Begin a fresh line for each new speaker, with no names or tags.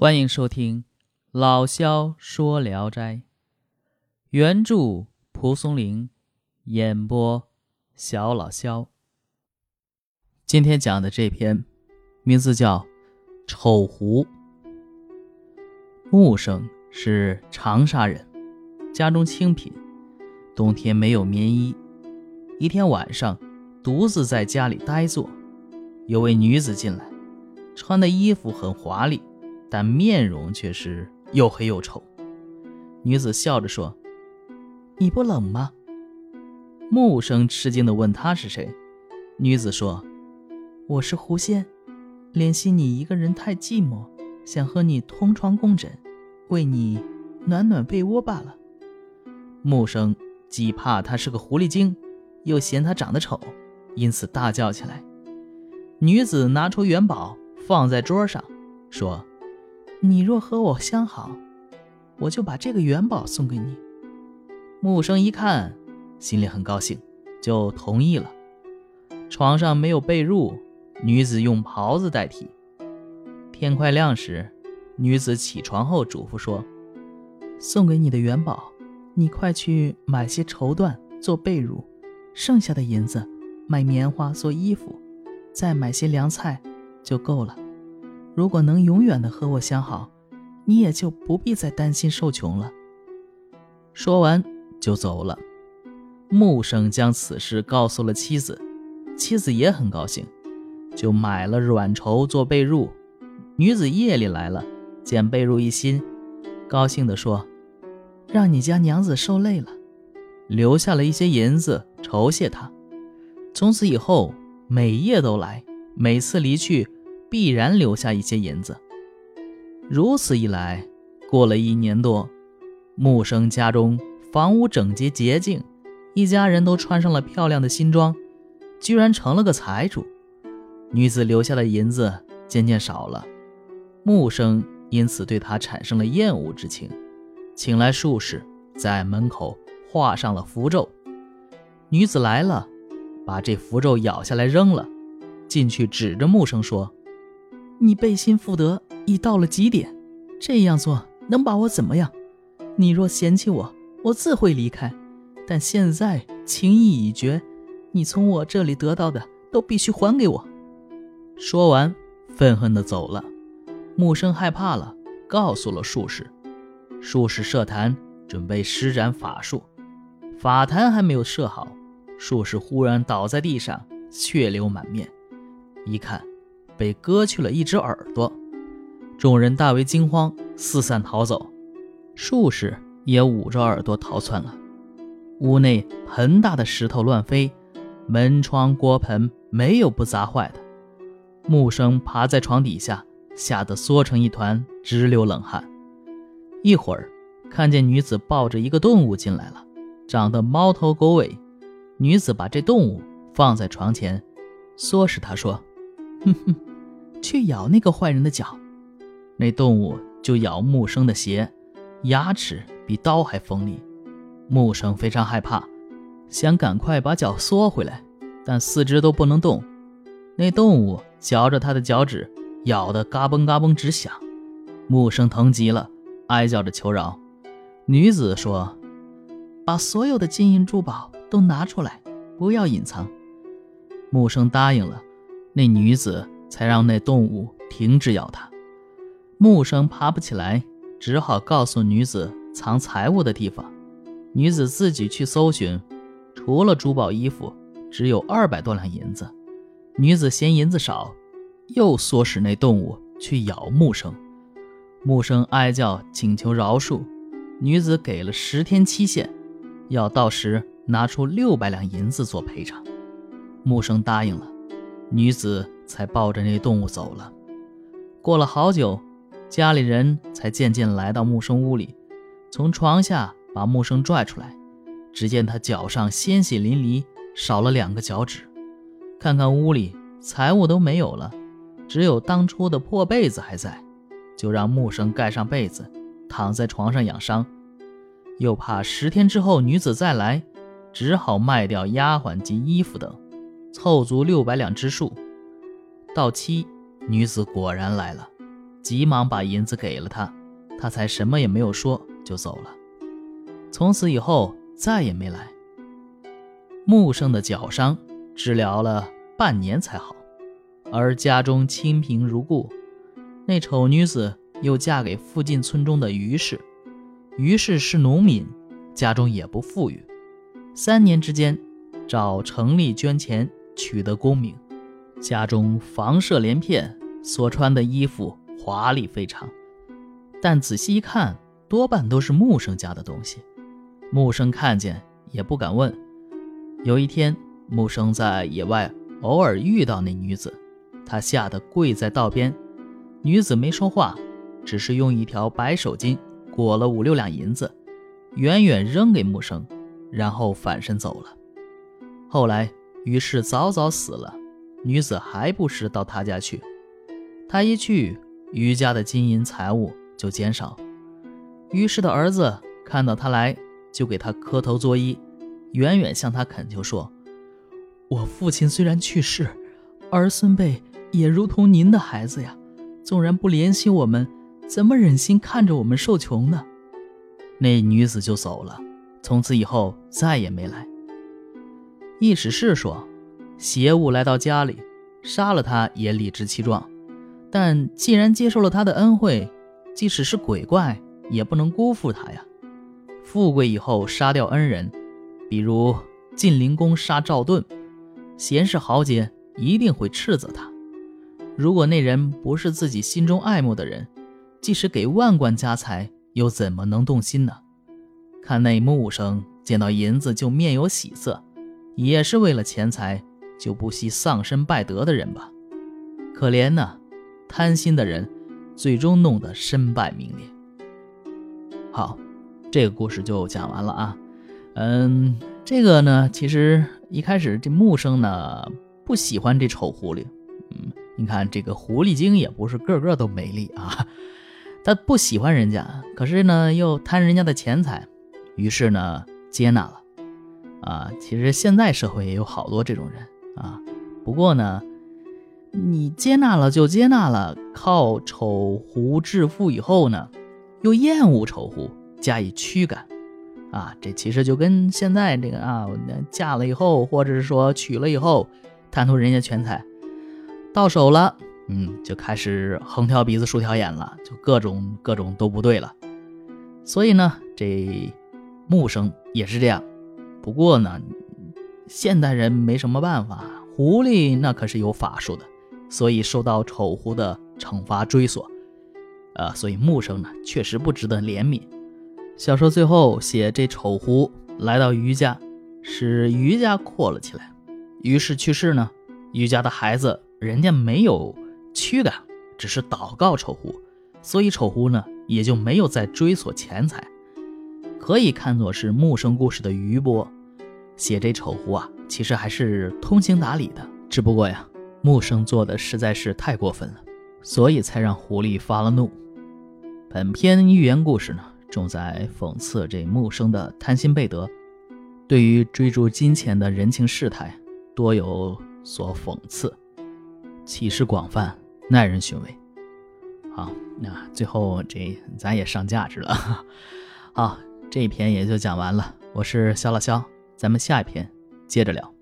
欢迎收听《老萧说聊斋》，原著蒲松龄，演播小老萧。今天讲的这篇名字叫《丑狐》。木生是长沙人，家中清贫，冬天没有棉衣。一天晚上，独自在家里呆坐，有位女子进来，穿的衣服很华丽。但面容却是又黑又丑。女子笑着说：“你不冷吗？”木生吃惊地问：“她是谁？”女子说：“我是狐仙，怜惜你一个人太寂寞，想和你同床共枕，为你暖暖被窝罢了。”木生既怕她是个狐狸精，又嫌她长得丑，因此大叫起来。女子拿出元宝放在桌上，说。你若和我相好，我就把这个元宝送给你。木生一看，心里很高兴，就同意了。床上没有被褥，女子用袍子代替。天快亮时，女子起床后嘱咐说：“送给你的元宝，你快去买些绸缎做被褥，剩下的银子买棉花做衣服，再买些凉菜，就够了。”如果能永远的和我相好，你也就不必再担心受穷了。说完就走了。木生将此事告诉了妻子，妻子也很高兴，就买了软绸做被褥。女子夜里来了，见被褥一新，高兴地说：“让你家娘子受累了，留下了一些银子酬谢她。从此以后，每夜都来，每次离去。”必然留下一些银子。如此一来，过了一年多，木生家中房屋整洁洁净，一家人都穿上了漂亮的新装，居然成了个财主。女子留下的银子渐渐少了，木生因此对她产生了厌恶之情，请来术士在门口画上了符咒。女子来了，把这符咒咬下来扔了，进去指着木生说。你背信负德已到了极点，这样做能把我怎么样？你若嫌弃我，我自会离开。但现在情谊已决，你从我这里得到的都必须还给我。说完，愤恨地走了。木生害怕了，告诉了术士。术士设坛，准备施展法术。法坛还没有设好，术士忽然倒在地上，血流满面。一看。被割去了一只耳朵，众人大为惊慌，四散逃走。术士也捂着耳朵逃窜了。屋内盆大的石头乱飞，门窗锅盆没有不砸坏的。木生爬在床底下，吓得缩成一团，直流冷汗。一会儿，看见女子抱着一个动物进来了，长得猫头狗尾。女子把这动物放在床前，唆使他说：“哼哼。”去咬那个坏人的脚，那动物就咬木生的鞋，牙齿比刀还锋利。木生非常害怕，想赶快把脚缩回来，但四肢都不能动。那动物嚼着他的脚趾，咬得嘎嘣嘎嘣直响。木生疼极了，哀叫着求饶。女子说：“把所有的金银珠宝都拿出来，不要隐藏。”木生答应了。那女子。才让那动物停止咬他。木生爬不起来，只好告诉女子藏财物的地方。女子自己去搜寻，除了珠宝衣服，只有二百多两银子。女子嫌银子少，又唆使那动物去咬木生。木生哀叫请求饶恕，女子给了十天期限，要到时拿出六百两银子做赔偿。木生答应了。女子才抱着那动物走了。过了好久，家里人才渐渐来到木生屋里，从床下把木生拽出来。只见他脚上鲜血淋漓，少了两个脚趾。看看屋里财物都没有了，只有当初的破被子还在，就让木生盖上被子，躺在床上养伤。又怕十天之后女子再来，只好卖掉丫鬟及衣服等。凑足六百两之数，到期，女子果然来了。急忙把银子给了他，他才什么也没有说就走了。从此以后再也没来。木生的脚伤治疗了半年才好，而家中清贫如故。那丑女子又嫁给附近村中的于氏，于氏是农民，家中也不富裕。三年之间，找城里捐钱，取得功名，家中房舍连片，所穿的衣服华丽非常。但仔细一看，多半都是木生家的东西。木生看见也不敢问。有一天，木生在野外偶尔遇到那女子，他吓得跪在道边。女子没说话，只是用一条白手巾裹了五六两银子，远远扔给木生。然后反身走了。后来于是早早死了，女子还不时到他家去。他一去，于家的金银财物就减少。于是的儿子看到他来，就给他磕头作揖，远远向他恳求说：“我父亲虽然去世，儿孙辈也如同您的孩子呀，纵然不怜惜我们，怎么忍心看着我们受穷呢？”那女子就走了。从此以后再也没来。易史是说，邪物来到家里，杀了他也理直气壮。但既然接受了他的恩惠，即使是鬼怪也不能辜负他呀。富贵以后杀掉恩人，比如晋灵公杀赵盾，贤士豪杰一定会斥责他。如果那人不是自己心中爱慕的人，即使给万贯家财，又怎么能动心呢？看那木生见到银子就面有喜色，也是为了钱财就不惜丧身败德的人吧？可怜呐，贪心的人最终弄得身败名裂。好，这个故事就讲完了啊。嗯，这个呢，其实一开始这木生呢不喜欢这丑狐狸。嗯，你看这个狐狸精也不是个个都美丽啊，他不喜欢人家，可是呢又贪人家的钱财。于是呢，接纳了，啊，其实现在社会也有好多这种人啊。不过呢，你接纳了就接纳了，靠丑狐致富以后呢，又厌恶丑狐，加以驱赶，啊，这其实就跟现在这个啊，嫁了以后，或者是说娶了以后，贪图人家钱财，到手了，嗯，就开始横挑鼻子竖挑眼了，就各种各种都不对了。所以呢，这。木生也是这样，不过呢，现代人没什么办法。狐狸那可是有法术的，所以受到丑狐的惩罚追索。呃，所以木生呢确实不值得怜悯。小说最后写这丑狐来到余家，使余家阔了起来。于是去世呢，余家的孩子人家没有驱赶，只是祷告丑狐，所以丑狐呢也就没有再追索钱财。可以看作是木生故事的余波，写这丑狐啊，其实还是通情达理的。只不过呀，木生做的实在是太过分了，所以才让狐狸发了怒。本篇寓言故事呢，重在讽刺这木生的贪心背德，对于追逐金钱的人情世态，多有所讽刺，启示广泛，耐人寻味。好，那最后这咱也上价值了，好。这一篇也就讲完了，我是肖老肖，咱们下一篇接着聊。